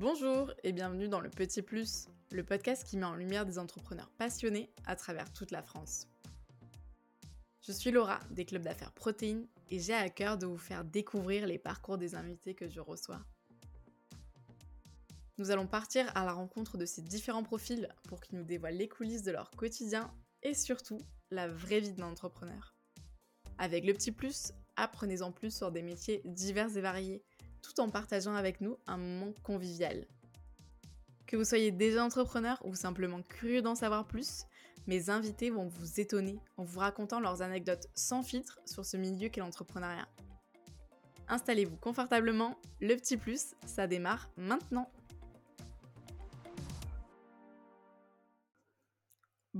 Bonjour et bienvenue dans le Petit Plus, le podcast qui met en lumière des entrepreneurs passionnés à travers toute la France. Je suis Laura des clubs d'affaires Protéines et j'ai à cœur de vous faire découvrir les parcours des invités que je reçois. Nous allons partir à la rencontre de ces différents profils pour qu'ils nous dévoilent les coulisses de leur quotidien et surtout la vraie vie d'un entrepreneur. Avec le Petit Plus, apprenez-en plus sur des métiers divers et variés tout en partageant avec nous un moment convivial. Que vous soyez déjà entrepreneur ou simplement curieux d'en savoir plus, mes invités vont vous étonner en vous racontant leurs anecdotes sans filtre sur ce milieu qu'est l'entrepreneuriat. Installez-vous confortablement, le petit plus, ça démarre maintenant.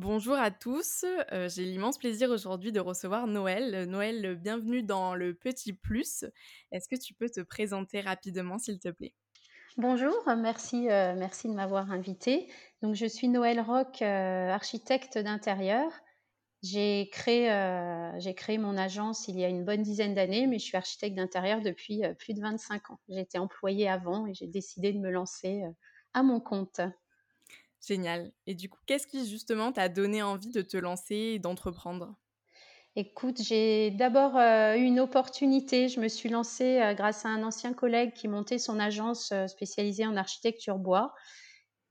Bonjour à tous, euh, j'ai l'immense plaisir aujourd'hui de recevoir Noël. Noël, bienvenue dans le Petit Plus. Est-ce que tu peux te présenter rapidement s'il te plaît? Bonjour, merci, euh, de m'avoir invité. Donc, je suis Noël Rock, euh, architecte d'intérieur. J'ai créé, créé mon agence il y a une bonne dizaine d'années, mais je suis architecte d'intérieur depuis plus de 25 ans. Été employée avant et j'ai décidé de me lancer à mon compte. Génial. Et du coup, qu'est-ce qui justement t'a donné envie de te lancer et d'entreprendre? Écoute, j'ai d'abord euh, eu une opportunité. Je me suis lancée euh, grâce à un ancien collègue qui montait son agence euh, spécialisée en architecture bois.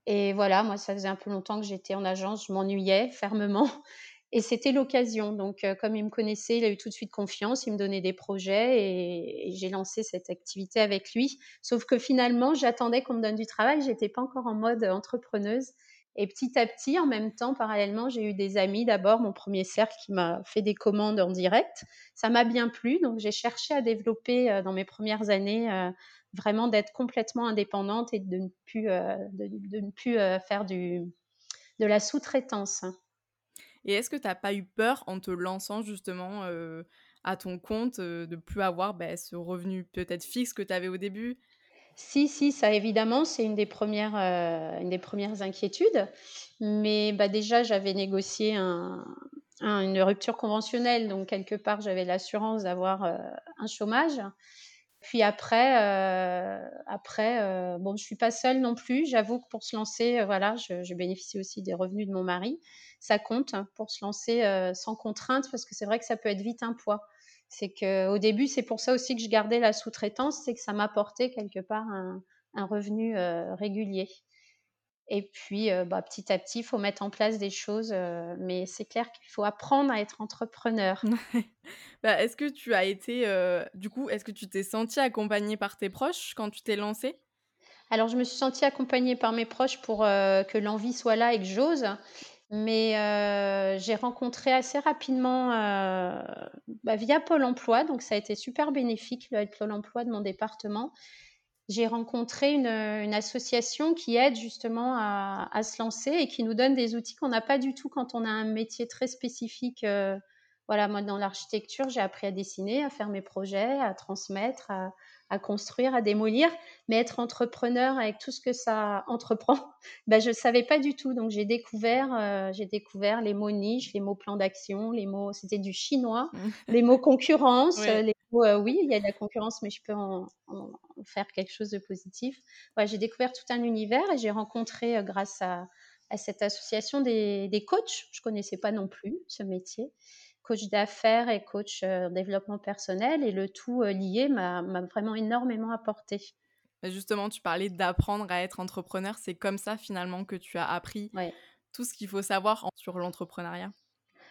Et voilà, moi, ça faisait un peu longtemps que j'étais en agence, je m'ennuyais fermement. Et c'était l'occasion. Donc, comme il me connaissait, il a eu tout de suite confiance, il me donnait des projets et, j'ai lancé cette activité avec lui. Sauf que finalement, j'attendais qu'on me donne du travail. J'étais pas encore en mode entrepreneuse. Et petit à petit, en même temps, parallèlement, j'ai eu des amis. D'abord, mon premier cercle qui m'a fait des commandes en direct. Ça m'a bien plu. Donc, j'ai cherché à développer euh, dans mes premières années euh, vraiment d'être complètement indépendante et de ne plus, euh, de, ne plus faire du, de la sous-traitance. Et est-ce que tu n'as pas eu peur en te lançant justement à ton compte de ne plus avoir bah, ce revenu peut-être fixe que tu avais au début? Si, si, ça évidemment, c'est une des premières, euh, une des premières inquiétudes. Mais bah, déjà, j'avais négocié une rupture conventionnelle, donc quelque part, j'avais l'assurance d'avoir euh, un chômage. Puis après, euh, après bon, je suis pas seule non plus. J'avoue que pour se lancer, voilà, je, je, bénéficie aussi des revenus de mon mari. Ça compte hein, pour se lancer sans contrainte, parce que c'est vrai que ça peut être vite un poids. C'est qu'au début, c'est pour ça aussi que je gardais la sous-traitance, c'est que ça m'apportait quelque part un, revenu euh, régulier. Et puis, euh, bah, petit à petit, il faut mettre en place des choses, euh, mais c'est clair qu'il faut apprendre à être entrepreneur. bah, est-ce que tu as été, du coup, est-ce que tu t'es sentie accompagnée par tes proches quand tu t'es lancée? Alors, je me suis sentie accompagnée par mes proches pour que l'envie soit là et que j'ose. Mais euh, j'ai rencontré assez rapidement euh, bah, via Pôle emploi, donc ça a été super bénéfique, le Pôle emploi de mon département. J'ai rencontré une, association qui aide justement à, à, se lancer et qui nous donne des outils qu'on n'a pas du tout quand on a un métier très spécifique. Euh, voilà, moi dans l'architecture, j'ai appris à dessiner, à faire mes projets, à transmettre, à, à construire, à démolir, mais être entrepreneur avec tout ce que ça entreprend, ben, je ne savais pas du tout. Donc j'ai découvert, euh, j'ai découvert les mots niche, les mots plan d'action, les mots, c'était du chinois, les mots concurrence, les mots, euh, oui, il y a de la concurrence, mais je peux en, faire quelque chose de positif. Ouais, j'ai découvert tout un univers et j'ai rencontré, euh, grâce à, à, cette association, des, des coachs. Je connaissais pas non plus ce métier coach d'affaires et coach euh, développement personnel et le tout euh, lié m'a vraiment énormément apporté. Justement, tu parlais d'apprendre à être entrepreneur. C'est comme ça finalement que tu as appris tout ce qu'il faut savoir sur l'entrepreneuriat.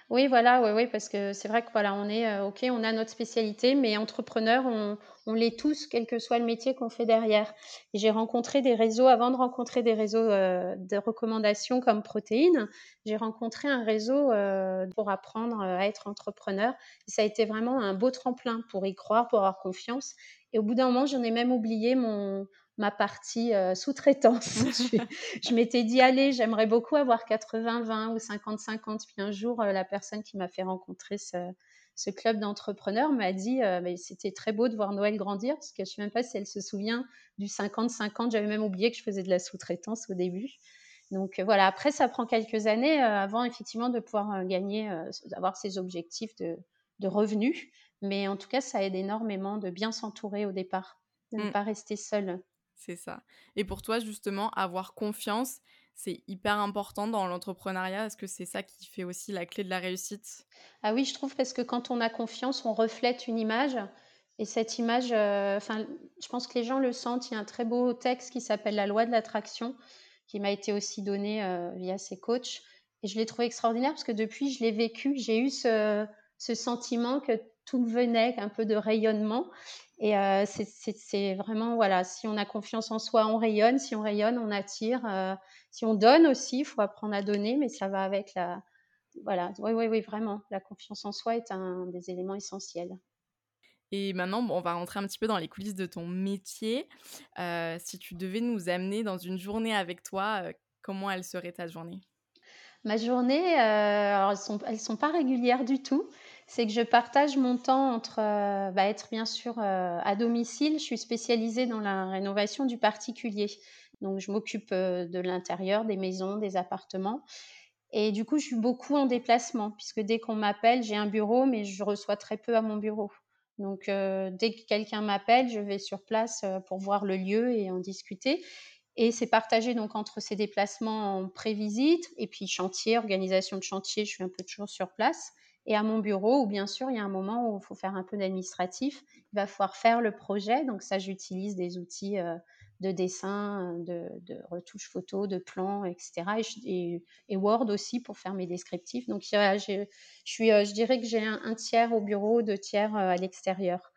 Oui, voilà, oui, oui, parce que c'est vrai que voilà, on est euh, ok, on a notre spécialité, mais entrepreneur, on, on l'est tous, quel que soit le métier qu'on fait derrière. Et j'ai rencontré des réseaux avant de rencontrer des réseaux euh, de recommandations comme Protéines. J'ai rencontré un réseau euh, pour apprendre à être entrepreneur. Et ça a été vraiment un beau tremplin pour y croire, pour avoir confiance. Et au bout d'un moment, j'en ai même oublié mon ma partie euh, sous-traitance. je, m'étais dit, allez, j'aimerais beaucoup avoir 80-20 ou 50-50. Puis un jour, euh, la personne qui m'a fait rencontrer ce, ce club d'entrepreneurs m'a dit, euh, mais c'était très beau de voir Noël grandir, parce que je ne sais même pas si elle se souvient du 50-50. J'avais même oublié que je faisais de la sous-traitance au début. Donc voilà, après, ça prend quelques années avant effectivement de pouvoir gagner, d'avoir ces objectifs de, de, revenus. Mais en tout cas, ça aide énormément de bien s'entourer au départ, de ne mmh. pas rester seul. C'est ça. Et pour toi, justement, avoir confiance, c'est hyper important dans l'entrepreneuriat? Est-ce que c'est ça qui fait aussi la clé de la réussite? Ah oui, je trouve parce que quand on a confiance, on reflète une image et cette image, enfin, je pense que les gens le sentent. Il y a un très beau texte qui s'appelle «La loi de l'attraction» qui m'a été aussi donné, heu, via ces coachs et je l'ai trouvé extraordinaire parce que depuis, je l'ai vécu. J'ai eu ce sentiment que tout venait, un peu de rayonnement et heu, c'est vraiment voilà, si on a confiance en soi, on rayonne, si on rayonne, on attire, heu, si on donne aussi, il faut apprendre à donner, mais ça va avec la voilà, oui, oui, oui, vraiment, la confiance en soi est un des éléments essentiels. Et maintenant, bon, on va rentrer un petit peu dans les coulisses de ton métier. Heu, si tu devais nous amener dans une journée avec toi, comment elle serait ta journée? Ma journée, alors elles sont elles sont pas régulières du tout. C'est que je partage mon temps entre, heu, bah, être bien sûr, heu, à domicile. Je suis spécialisée dans la rénovation du particulier. Donc je m'occupe, heu, de l'intérieur, des maisons, des appartements et du coup, je suis beaucoup en déplacement puisque dès qu'on m'appelle, j'ai un bureau, mais je reçois très peu à mon bureau. Donc dès que quelqu'un m'appelle, je vais sur place, pour voir le lieu et en discuter et c'est partagé donc entre ces déplacements en pré-visite et puis chantier, organisation de chantier, je suis un peu toujours sur place et à mon bureau où bien sûr, il y a un moment où il faut faire un peu d'administratif. Il va falloir faire le projet, donc ça j'utilise des outils, heu, de dessin, de de retouche photo, de plans et cetera et Word aussi pour faire mes descriptifs. Donc je suis, heu, je dirais que j'ai un tiers au bureau, 2 tiers, heu, à l'extérieur.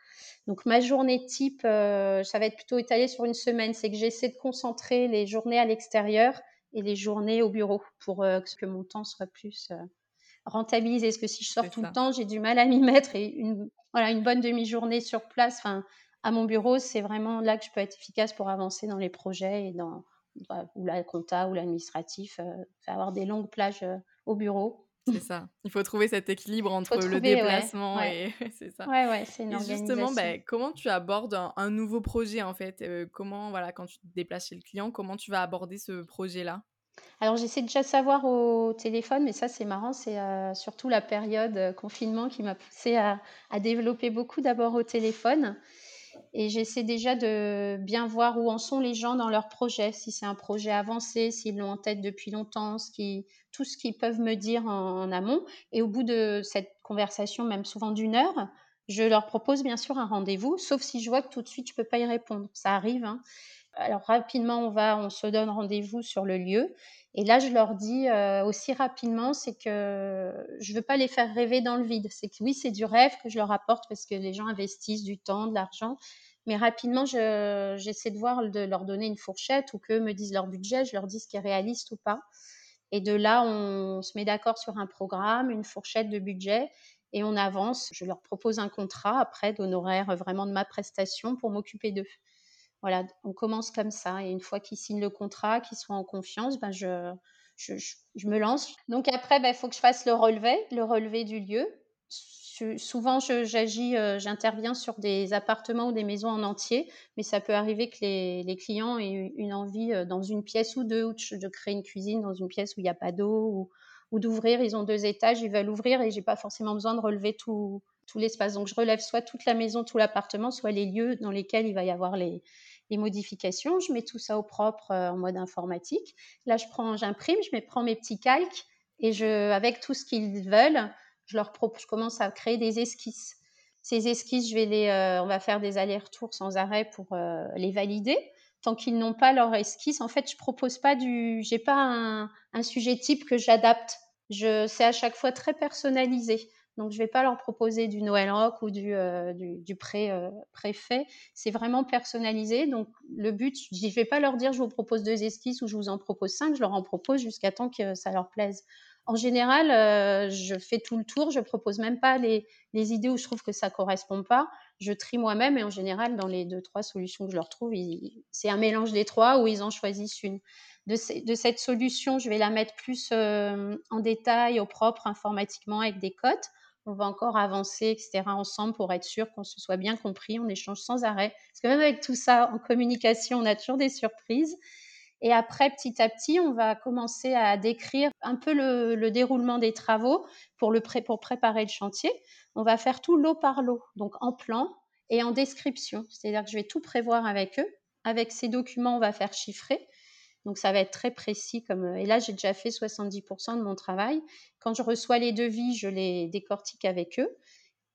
Donc ma journée type, ça va être plutôt étalé sur une semaine. C'est que j'essaie de concentrer les journées à l'extérieur et les journées au bureau pour, que mon temps soit plus, rentabilisé. Parce que si je sors tout le temps, j'ai du mal à m'y mettre et une voilà, une bonne demi-journée sur place, enfin, à mon bureau, c'est vraiment là que je peux être efficace pour avancer dans les projets et dans bah, ou la compta ou l'administratif, heu, avoir des longues plages, heu, au bureau. C'est ça. Il faut trouver cet équilibre entre le trouver ouais, déplacement ouais. et c'est ça. Ouais, ouais, c'est une Et justement, beh, comment tu abordes un un nouveau projet, en fait? Heu, comment, voilà, quand tu te déplaces chez le client, comment tu vas aborder ce projet-là? Alors j'essaie déjà de savoir au téléphone, mais ça c'est marrant, c'est, heu, surtout la période, heu, confinement qui m'a poussée à développer beaucoup d'abord au téléphone et j'essaie déjà de bien voir où en sont les gens dans leur projet. Si c'est un projet avancé, s'ils l'ont en tête depuis longtemps, tout ce qu'ils peuvent me dire en en amont et au bout de cette conversation, même souvent d'une heure, je leur propose bien sûr un rendez-vous, sauf si je vois que tout de suite je peux pas y répondre. Ça arrive, hein. Alors rapidement, on va on se donne rendez-vous sur le lieu et là, je leur dis, heu, aussi rapidement, c'est que je veux pas les faire rêver dans le vide. C'est que oui, c'est du rêve que je leur apporte parce que les gens investissent du temps, de l'argent, mais rapidement, je j'essaie de voir de leur donner une fourchette ou qu'eux me disent leur budget, je leur dis ce qui est réaliste ou pas et de là, on se met d'accord sur un programme, une fourchette de budget et on avance. Je leur propose un contrat après d'honoraires, vraiment de ma prestation pour m'occuper d'eux. Voilà, on commence comme ça et une fois qu'ils signent le contrat, qu'ils sont en confiance, ben je je me lance. Donc après, il faut que je fasse le relevé, le relevé du lieu. Souvent j'agis, heu, j'interviens sur des appartements ou des maisons en entier, mais ça peut arriver que les les clients aient une envie, heu, dans une pièce ou 2 ou de créer une cuisine dans une pièce où il y a pas d'eau ou ou d'ouvrir, ils ont 2 étages, ils veulent ouvrir et j'ai pas forcément besoin de relever tout tout l'espace. Donc je relève soit toute la maison, tout l'appartement, soit les lieux dans lesquels il va y avoir les les modifications. Je mets tout ça au propre, heu, en mode informatique. Là, je prends j'imprime, je mets prends mes petits calques et je avec tout ce qu'ils veulent, je leur prop je commence à créer des esquisses. Ces esquisses, je vais les, heu, on va faire des allers-retours sans arrêt pour, heu, les valider. Tant qu'ils n'ont pas leur esquisse, en fait, je propose pas du j'ai pas un un sujet type que j'adapte. Je c'est à chaque fois très personnalisé. Donc je vais pas leur proposer du Noël rock ou du, du pré, heu, préfet. C'est vraiment personnalisé. Donc le but, je vais pas leur dire: «Je vous propose 2 esquisses» ou «Je vous en propose 5», je leur en propose jusqu'à temps que ça leur plaise. En général, heu, je fais tout le tour, je propose même pas les idées où je trouve que ça correspond pas. Je trie moi-même et en général, dans les 2-3 solutions que je leur trouve, c'est un mélange des 3 ou ils en choisissent une. De cette solution, je vais la mettre plus, en détail, au propre, informatiquement avec des cotes. On va encore avancer et cetera ensemble pour être sûr qu'on se soit bien compris. On échange sans arrêt. Parce que même avec tout ça en communication, on a toujours des surprises. Et après, petit à petit, on va commencer à décrire un peu le, le déroulement des travaux pour, le pré- pour préparer le chantier. On va faire tout lot par lot, donc en plan et en description. C'est-à-dire que je vais tout prévoir avec eux. avec ces documents, on va faire chiffrer. Donc ça va être très précis comme et là j'ai déjà fait 70% de mon travail. Quand je reçois les devis, je les décortique avec eux.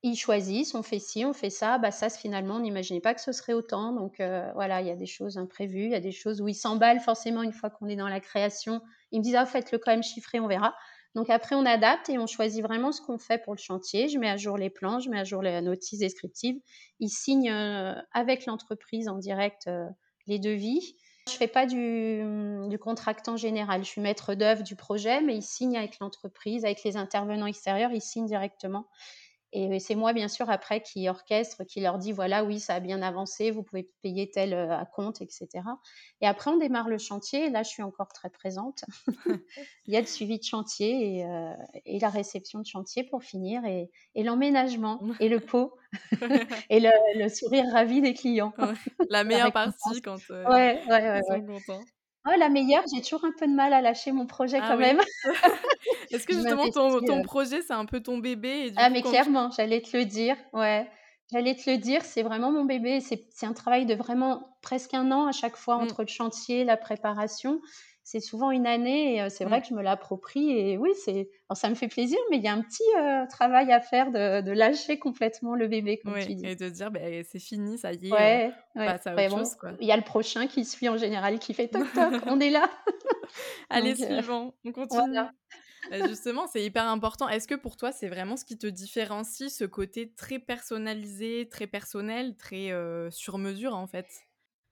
Ils choisissent, on fait ci, on fait ça. Bah ça finalement, on n'imaginait pas que ce serait autant. Donc euh, voilà, il y a des choses imprévues, il y a des choses où ils s'emballent forcément une fois qu'on est dans la création. Ils me disent ah faites-le quand même chiffrer, on verra. Donc après on adapte et on choisit vraiment ce qu'on fait pour le chantier. Je mets à jour les plans, je mets à jour les notices descriptives. Ils signent euh, avec l'entreprise en direct euh, les devis. Je fais pas du, du contractant général. Je suis maître d'œuvre du projet, mais ils signent avec l'entreprise, avec les intervenants extérieurs, ils signent directement. Et c'est moi, bien sûr, après, qui orchestre, qui leur dit, voilà, oui, ça a bien avancé, vous pouvez payer tel à compte, etc. Et après, on démarre le chantier. Et là, je suis encore très présente. Il y a le suivi de chantier et, la réception de chantier pour finir, et, l'emménagement, et le pot, et le, sourire ravi des clients. La meilleure partie quand ouais, ouais, ils sont contents. Oh, la meilleure, j'ai toujours un peu de mal à lâcher mon projet ah quand même. Est-ce que justement ton, ton projet, c'est un peu ton bébé Ah, mais clairement, j'allais te le dire. Ouais, j'allais te le dire, c'est vraiment mon bébé. C'est un travail de vraiment presque un an à chaque fois mmh. entre le chantier, la préparation c'est souvent une année et c'est vrai mmh. que je me l'approprie et oui, c'est ça me fait plaisir, mais il y a un petit travail à faire de, lâcher complètement le bébé, comme tu dis. Et de dire, bah, c'est fini, ça y est, ouais, Il y a le prochain qui suit en général, qui fait toc toc, on est là. Allez, suivant, on continue. Bah, justement, c'est hyper important. Est-ce que pour toi, c'est vraiment ce qui te différencie, ce côté très personnalisé, très personnel, très sur mesure en fait?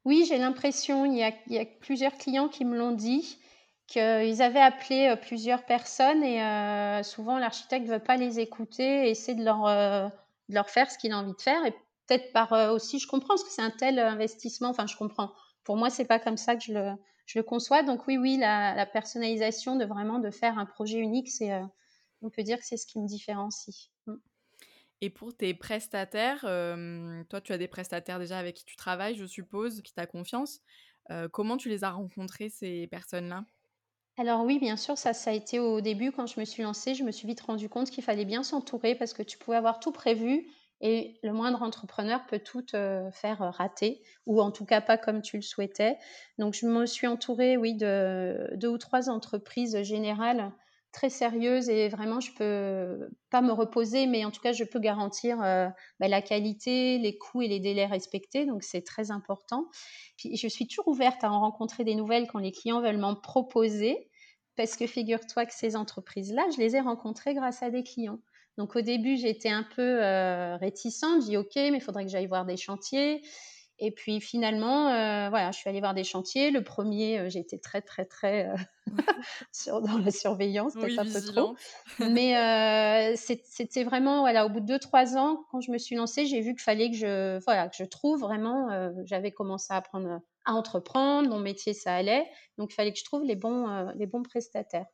Oui, j'ai l'impression, il y a plusieurs clients qui me l'ont dit, qu'ils avaient appelé, euh, plusieurs personnes et euh, souvent l'architecte ne veut pas les écouter et essaie de leur, euh, de leur faire ce qu'il a envie de faire et peut-être par, aussi je comprends parce que c'est un tel investissement, enfin je comprends. Pour moi, c'est pas comme ça que je le conçois donc oui, oui, la la personnalisation de vraiment de faire un projet unique, c'est, on peut dire que c'est ce qui me différencie. Et pour tes prestataires, toi, tu as des prestataires déjà avec qui tu travailles, je suppose, qui t'a confiance. comment tu les as rencontrés, ces personnes-là? Alors oui, bien sûr, ça, ça a été au début quand je me suis lancée, je me suis vite rendu compte qu'il fallait bien s'entourer parce que tu pouvais avoir tout prévu et le moindre entrepreneur peut tout faire rater ou en tout cas pas comme tu le souhaitais. Donc je me suis entourée, oui, de deux ou trois entreprises générales très sérieuse et vraiment je peux pas me reposer, mais en tout cas je peux garantir euh, bah, la qualité, les coûts et les délais respectés, donc c'est très important. Je suis toujours ouverte à en rencontrer des nouvelles quand les clients veulent m'en proposer, parce que figure-toi que ces entreprises-là, je les ai rencontrées grâce à des clients. Donc au début j'étais un peu euh, réticente, je dis ok, mais il faudrait que j'aille voir des chantiers. Et puis finalement, euh, voilà, je suis allée voir des chantiers. Le premier, euh, été très, très, très euh, sur, dans la surveillance, peut-être un peu trop. Mais c'était vraiment, voilà, au bout de deux, trois ans, quand je me suis lancée, j'ai vu qu'il fallait que je, voilà, que je trouve vraiment. J'avais commencé à apprendre à entreprendre, mon métier, ça allait. Donc, il fallait que je trouve les bons, les bons prestataires.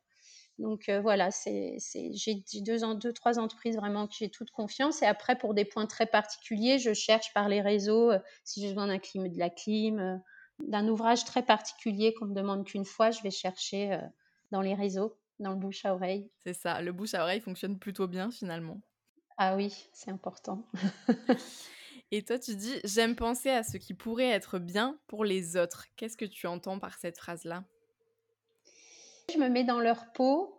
Donc euh, voilà, c'est, j'ai deux, deux, trois entreprises vraiment que j'ai toute confiance. Et après, pour des points très particuliers, je cherche par les réseaux, euh, si j'ai besoin d'un clim, de la clim, euh, d'un ouvrage très particulier qu'on me demande qu'une fois, je vais chercher dans les réseaux, dans le bouche à oreille. C'est ça, le bouche à oreille fonctionne plutôt bien finalement. Ah oui, c'est important. Et toi, tu dis, j'aime penser à ce qui pourrait être bien pour les autres. Qu'est-ce que tu entends par cette phrase-là? Je me mets dans leur peau.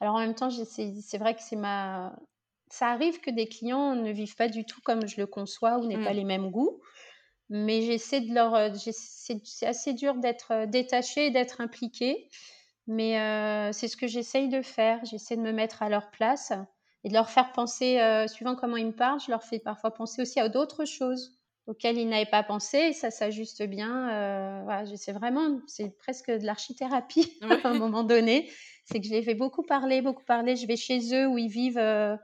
Alors en même temps, c'est vrai que c'est ma. Ça arrive que des clients ne vivent pas du tout comme je le conçois ou n'aient pas mmh. les mêmes goûts. Mais j'essaie de leur. Euh, c'est assez dur d'être euh, détaché et d'être impliqué. Mais euh, c'est ce que j'essaye de faire. J'essaie de me mettre à leur place et de leur faire penser, suivant comment ils me parlent, je leur fais parfois penser aussi à d'autres choses auxquels ils n'avaient pas pensé ça s'ajuste bien. Euh, voilà, c'est vraiment, c'est presque de l'archithérapie à un moment donné. C'est que je les fais beaucoup parler, beaucoup parler. Je vais chez eux où ils vivent euh,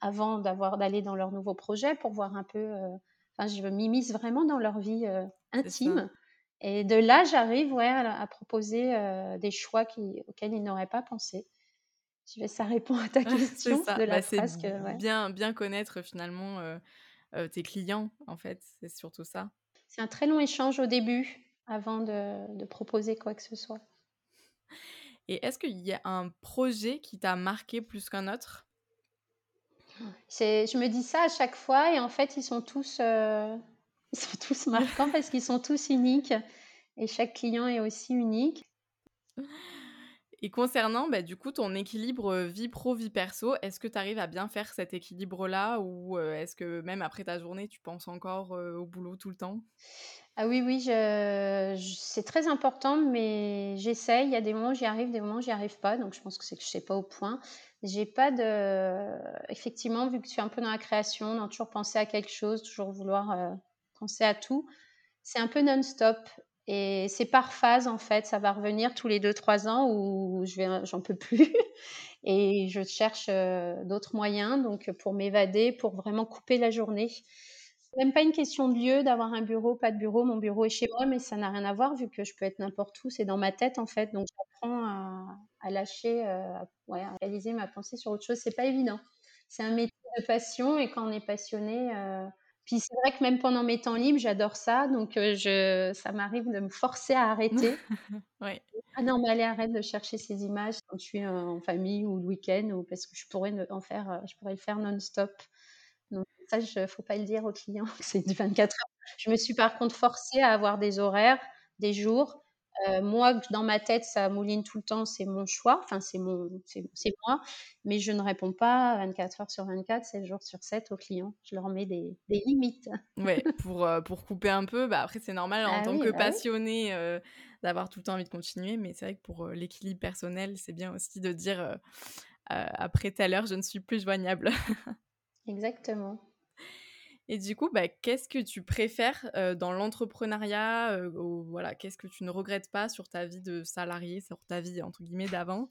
avant d'avoir d'aller dans leur nouveau projet pour voir un peu. Euh, enfin, je m'immisce vraiment dans leur vie euh, intime. Et de là, j'arrive ouais, à, proposer des choix qui, auxquels ils n'auraient pas pensé. Je vais, ça répond à ta question de la bah, phrase que, bien, bien connaître finalement tes clients, en fait. C'est surtout ça. C'est un très long échange au début avant de, proposer quoi que ce soit. Et est-ce qu'il y a un projet qui t'a marqué plus qu'un autre? Je me dis ça à chaque fois et en fait, ils sont tous, Ils sont tous marquants parce qu'ils sont tous uniques et chaque client est aussi unique. Et concernant, bah, du coup, ton équilibre vie pro, vie perso, est-ce que tu arrives à bien faire cet équilibre-là ou est-ce que même après ta journée, tu penses encore au boulot tout le temps? Ah oui, oui, c'est très important, mais j'essaye. Il y a des moments où j'y arrive, des moments où j'y arrive pas. Donc je pense que c'est que je sais pas au point. J'ai pas de, effectivement, vu que je suis un peu dans la création, dans toujours penser à quelque chose, toujours vouloir penser à tout, c'est un peu non-stop. Et c'est par phase, en fait. Ça va revenir tous les 2-3 ans où je vais, j'en peux plus. Et je cherche d'autres moyens donc pour m'évader, pour vraiment couper la journée. Même pas une question de lieu, d'avoir un bureau, pas de bureau. Mon bureau est chez moi, mais ça n'a rien à voir vu que je peux être n'importe où. C'est dans ma tête, en fait. Donc j'apprends à, lâcher, ouais, à réaliser ma pensée sur autre chose. C'est pas évident. C'est un métier de passion et quand on est passionné, puis c'est vrai que même pendant mes temps libres, j'adore ça, donc je ça m'arrive de me forcer à arrêter. Ouais. «Ah non, mais allez, arrête de chercher ces images quand je suis en famille ou le week-end ou parce que je pourrais en faire, je pourrais le faire non-stop». Donc ça, je faut pas le dire aux clients c'est du 24 heures. Je me suis par contre forcée à avoir des horaires, des jours euh, moi, dans ma tête, ça mouline tout le temps, c'est mon choix, enfin c'est mon, c'est moi, mais je ne réponds pas 24 heures sur 24, 7 jours sur 7 aux clients. Je leur mets des, des limites. Ouais, pour, euh, pour couper un peu, bah après c'est normal en Ah tant oui, que bah oui. passionné euh, d'avoir tout le temps envie de continuer, mais c'est vrai que pour l'équilibre personnel, c'est bien aussi de dire après telle heure, je ne suis plus joignable. Exactement. Et du coup, bah, qu'est-ce que tu préfères dans l'entrepreneuriat ou voilà, qu'est-ce que tu ne regrettes pas sur ta vie de salarié, sur ta vie entre guillemets d'avant?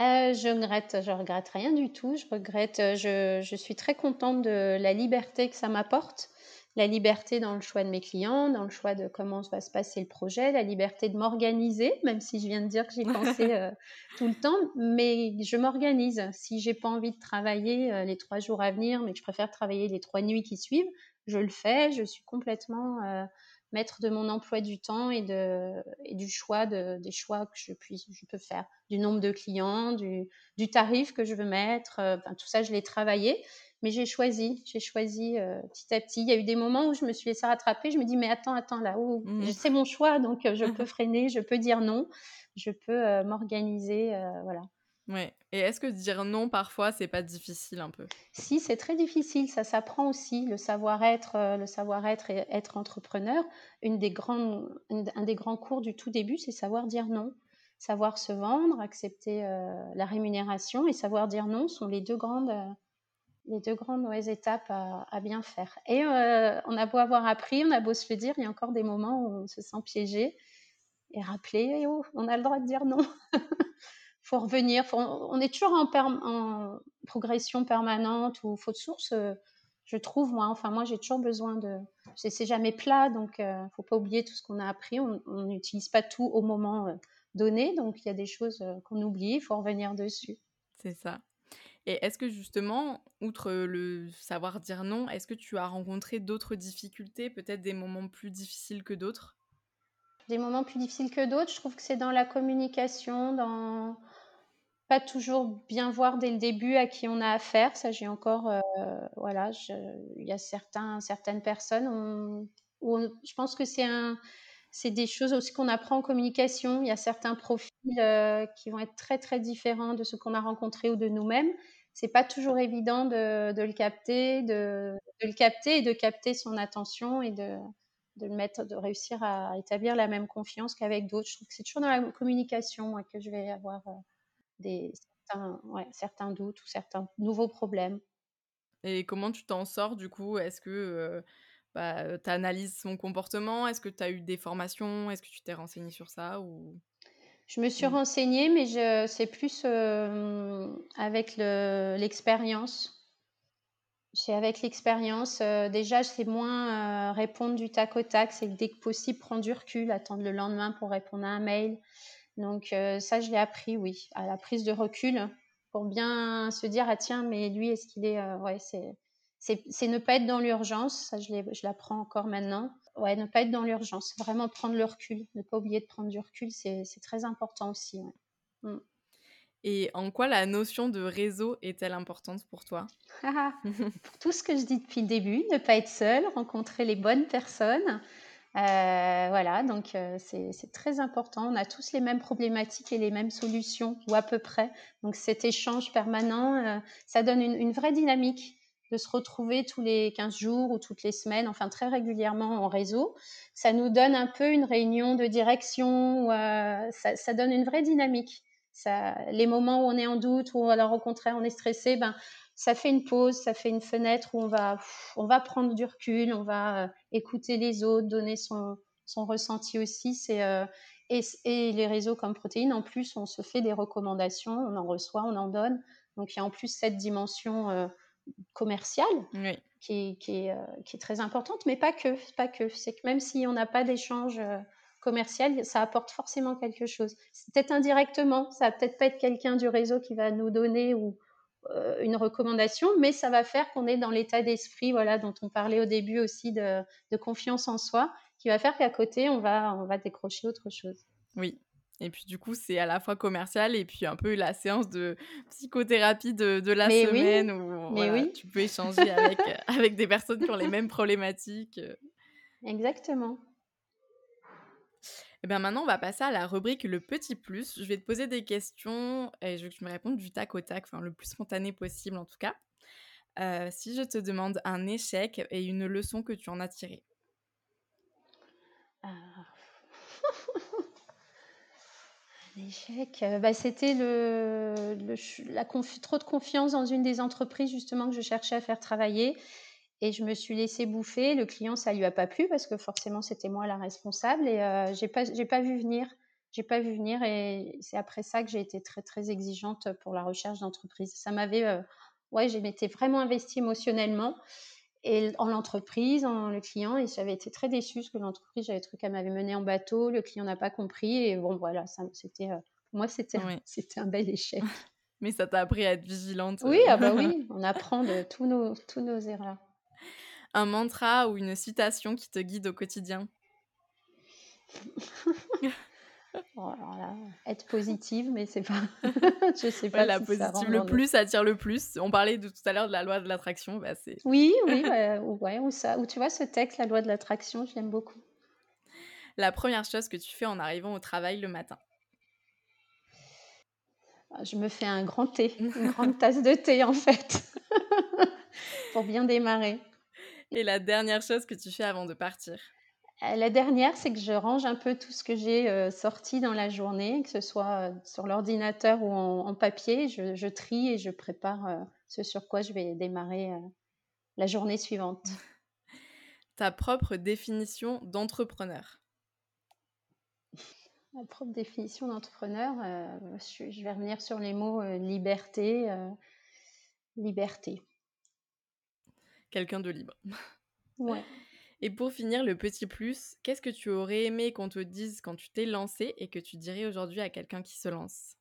Euh, je regrette, je regrette rien du tout. Je regrette, je, je suis très contente de la liberté que ça m'apporte. La liberté dans le choix de mes clients, dans le choix de comment va se passer le projet, la liberté de m'organiser, même si je viens de dire que j'y pensais euh, tout le temps, mais je m'organise. Si j'ai pas envie de travailler euh, les trois jours à venir, mais que je préfère travailler les trois nuits qui suivent, je le fais. Je suis complètement euh, maître de mon emploi du temps et, de, et du choix de, des choix que je, puis, je peux faire, du nombre de clients, du, du tarif que je veux mettre. Tout ça, je l'ai travaillé. Mais j'ai choisi, j'ai choisi euh, petit à petit. Il y a eu des moments où je me suis laissée rattraper. Je me dis, mais attends, attends, là, oh, Mmh. c'est mon choix, donc euh, je peux freiner, je peux dire non, je peux euh, m'organiser, euh, voilà. Ouais. Et est-ce que dire non parfois, c'est pas difficile un peu? Si, c'est très difficile, ça s'apprend aussi, le savoir-être, le savoir-être et être entrepreneur. Une des grandes, une- un des grands cours du tout début, c'est savoir dire non. Savoir se vendre, accepter euh, la rémunération et savoir dire non sont les deux grandes, euh, les deux grandes ouais, étapes à, bien faire. Et euh, on a beau avoir appris, on a beau se le dire, il y a encore des moments où on se sent piégé et rappeler, eh oh, on a le droit de dire non. faut revenir, on est toujours en, progression permanente ou faute source, euh, je trouve, moi. Enfin, moi, j'ai toujours besoin de. C'est jamais plat, donc euh, faut pas oublier tout ce qu'on a appris. On n'utilise pas tout au moment euh, donné, donc il y a des choses qu'on oublie, il faut revenir dessus. C'est ça. Et est-ce que justement, outre le savoir dire non, est-ce que tu as rencontré d'autres difficultés, peut-être des moments plus difficiles que d'autres? Des moments plus difficiles que d'autres, je trouve que c'est dans la communication, dans pas toujours bien voir dès le début à qui on a affaire. Ça, j'ai encore, euh, voilà, il y a certains, certaines personnes, je pense que c'est un, c'est des choses aussi qu'on apprend en communication. Il y a certains profils euh, qui vont être très très différents de ceux qu'on a rencontrés ou de nous-mêmes. C'est pas toujours évident de, le capter, de, le capter et de capter son attention et de, le mettre, de réussir à établir la même confiance qu'avec d'autres. Je trouve que c'est toujours dans la communication que je vais avoir euh, certains doutes ou certains nouveaux problèmes. Et comment tu t'en sors du coup? Est-ce que euh, bah, tu analyses son comportement? Est-ce que tu as eu des formations? Est-ce que tu t'es renseigné sur ça ou... Je me suis ou- renseignée, mais je, c'est plus euh, avec le- l'expérience. C'est avec l'expérience. euh, déjà, c'est moins euh, répondre du tac au tac. C'est dès que possible prendre du recul, attendre le lendemain pour répondre à un mail. Donc ça, je l'ai appris, oui, à la prise de recul pour bien se dire ah tiens, mais lui, est-ce qu'il est, euh, ouais, c'est c'est ne pas être dans l'urgence. Ça, je l'apprends encore maintenant. Ouais, ne pas être dans l'urgence, vraiment prendre le recul, ne pas oublier de prendre du recul, c'est très important aussi. ouais. Mm. Et en quoi la notion de réseau est-elle importante pour toi? Pour tout ce que je dis depuis le début, ne pas être seul, rencontrer les bonnes personnes. Euh, voilà, donc euh, c'est très important. On a tous les mêmes problématiques et les mêmes solutions, ou à peu près. Donc cet échange permanent, euh, ça donne une, une, vraie dynamique de se retrouver tous les 15 jours ou toutes les semaines, enfin très régulièrement en réseau. Ça nous donne un peu une réunion de direction, ça, ça donne une vraie dynamique les moments où on est en doute, ou alors au contraire on est stressé, ben, ça fait une pause, ça fait une fenêtre où on va, on va prendre du recul, on va euh, écouter les autres, donner son, son ressenti aussi. Euh, et, et, les réseaux comme Protéines, en plus, on se fait des recommandations, on en reçoit, on en donne. Donc il y a en plus cette dimension euh, commerciale qui, qui, est, qui, est, très importante, mais pas que. Pas que. C'est que même si on n'a pas d'échange commercial, ça apporte forcément quelque chose. Peut-être indirectement, ça va peut-être pas être quelqu'un du réseau qui va nous donner ou euh, une recommandation, mais ça va faire qu'on est dans l'état d'esprit, voilà, dont on parlait au début aussi de, confiance en soi, qui va faire qu'à côté on va on va décrocher autre chose. Oui. Et puis du coup, c'est à la fois commercial et puis un peu la séance de psychothérapie de, de la semaine où oui. tu peux échanger avec, avec des personnes qui ont les mêmes problématiques. Exactement. Et eh bien maintenant, on va passer à la rubrique Le Petit Plus. Je vais te poser des questions et je veux que tu me répondes du tac au tac, enfin le plus spontané possible en tout cas. Euh, si je te demande un échec et une leçon que tu en as tirée. Ah. Un échec, euh, bah, c'était trop de confiance dans une des entreprises justement que je cherchais à faire travailler et je me suis laissée bouffer. Le client, ça lui a pas plu parce que forcément, c'était moi la responsable et euh, j'ai pas vu venir. J'ai pas vu venir et c'est après ça que j'ai été très très exigeante pour la recherche d'entreprise. Ça m'avait, euh, ouais, j'ai m'étais vraiment investie émotionnellement et en l'entreprise, en le client et j'avais été très déçue parce que l'entreprise, j'avais truc qu'elle m'avait mené en bateau, le client n'a pas compris et bon voilà, ça, c'était, euh, pour moi, c'était, c'était un bel échec. Mais ça t'a appris à être vigilante. Oui, ah bah oui, on apprend de tous nos, tous nos erreurs un mantra ou une citation qui te guide au quotidien? oh, être positive, mais c'est pas. je sais pas. la positive, le plus attire le plus. On parlait de tout à l'heure de la loi de l'attraction. Bah c'est... Oui, oui, ouais, ou ça. Ou tu vois, ce texte, la loi de l'attraction, je l'aime beaucoup. La première chose que tu fais en arrivant au travail le matin ah, Je me fais un grand thé, une grande tasse de thé en fait, pour bien démarrer. Et la dernière chose que tu fais avant de partir la dernière, c'est que je range un peu tout ce que j'ai euh, sorti dans la journée, que ce soit euh, sur l'ordinateur ou en, papier. Je, trie et je prépare ce sur quoi je vais démarrer la journée suivante. Ta propre définition d'entrepreneur Ma propre définition d'entrepreneur, je, je, vais revenir sur les mots liberté, liberté quelqu'un de libre. Ouais. Et pour finir, le petit plus, qu'est-ce que tu aurais aimé qu'on te dise quand tu t'es lancé et que tu dirais aujourd'hui à quelqu'un qui se lance?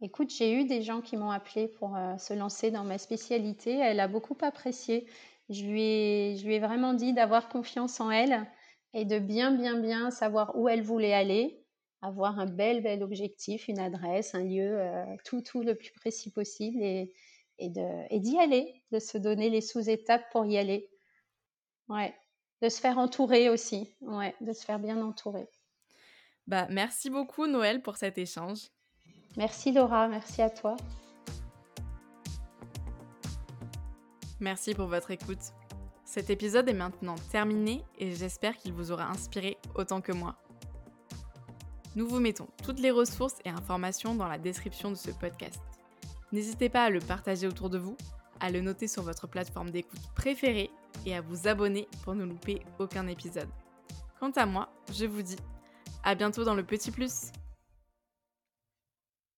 Écoute, j'ai eu des gens qui m'ont appelé pour euh, se lancer dans ma spécialité. Elle a beaucoup apprécié. Je lui ai, je lui ai vraiment dit d'avoir confiance en elle et de bien, bien, bien savoir où elle voulait aller, avoir un bel, bel objectif, une adresse, un lieu, euh, tout, tout le plus précis possible. Et, et d'y aller, de se donner les sous-étapes pour y aller. Ouais, de se faire entourer aussi, ouais, de se faire bien entourer. Bah, merci beaucoup Noël pour cet échange. Merci Laura, merci à toi. Merci pour votre écoute. Cet épisode est maintenant terminé et j'espère qu'il vous aura inspiré autant que moi. Nous vous mettons toutes les ressources et informations dans la description de ce podcast. N'hésitez pas à le partager autour de vous, à le noter sur votre plateforme d'écoute préférée et à vous abonner pour ne louper aucun épisode. Quant à moi, je vous dis à bientôt dans le Petit Plus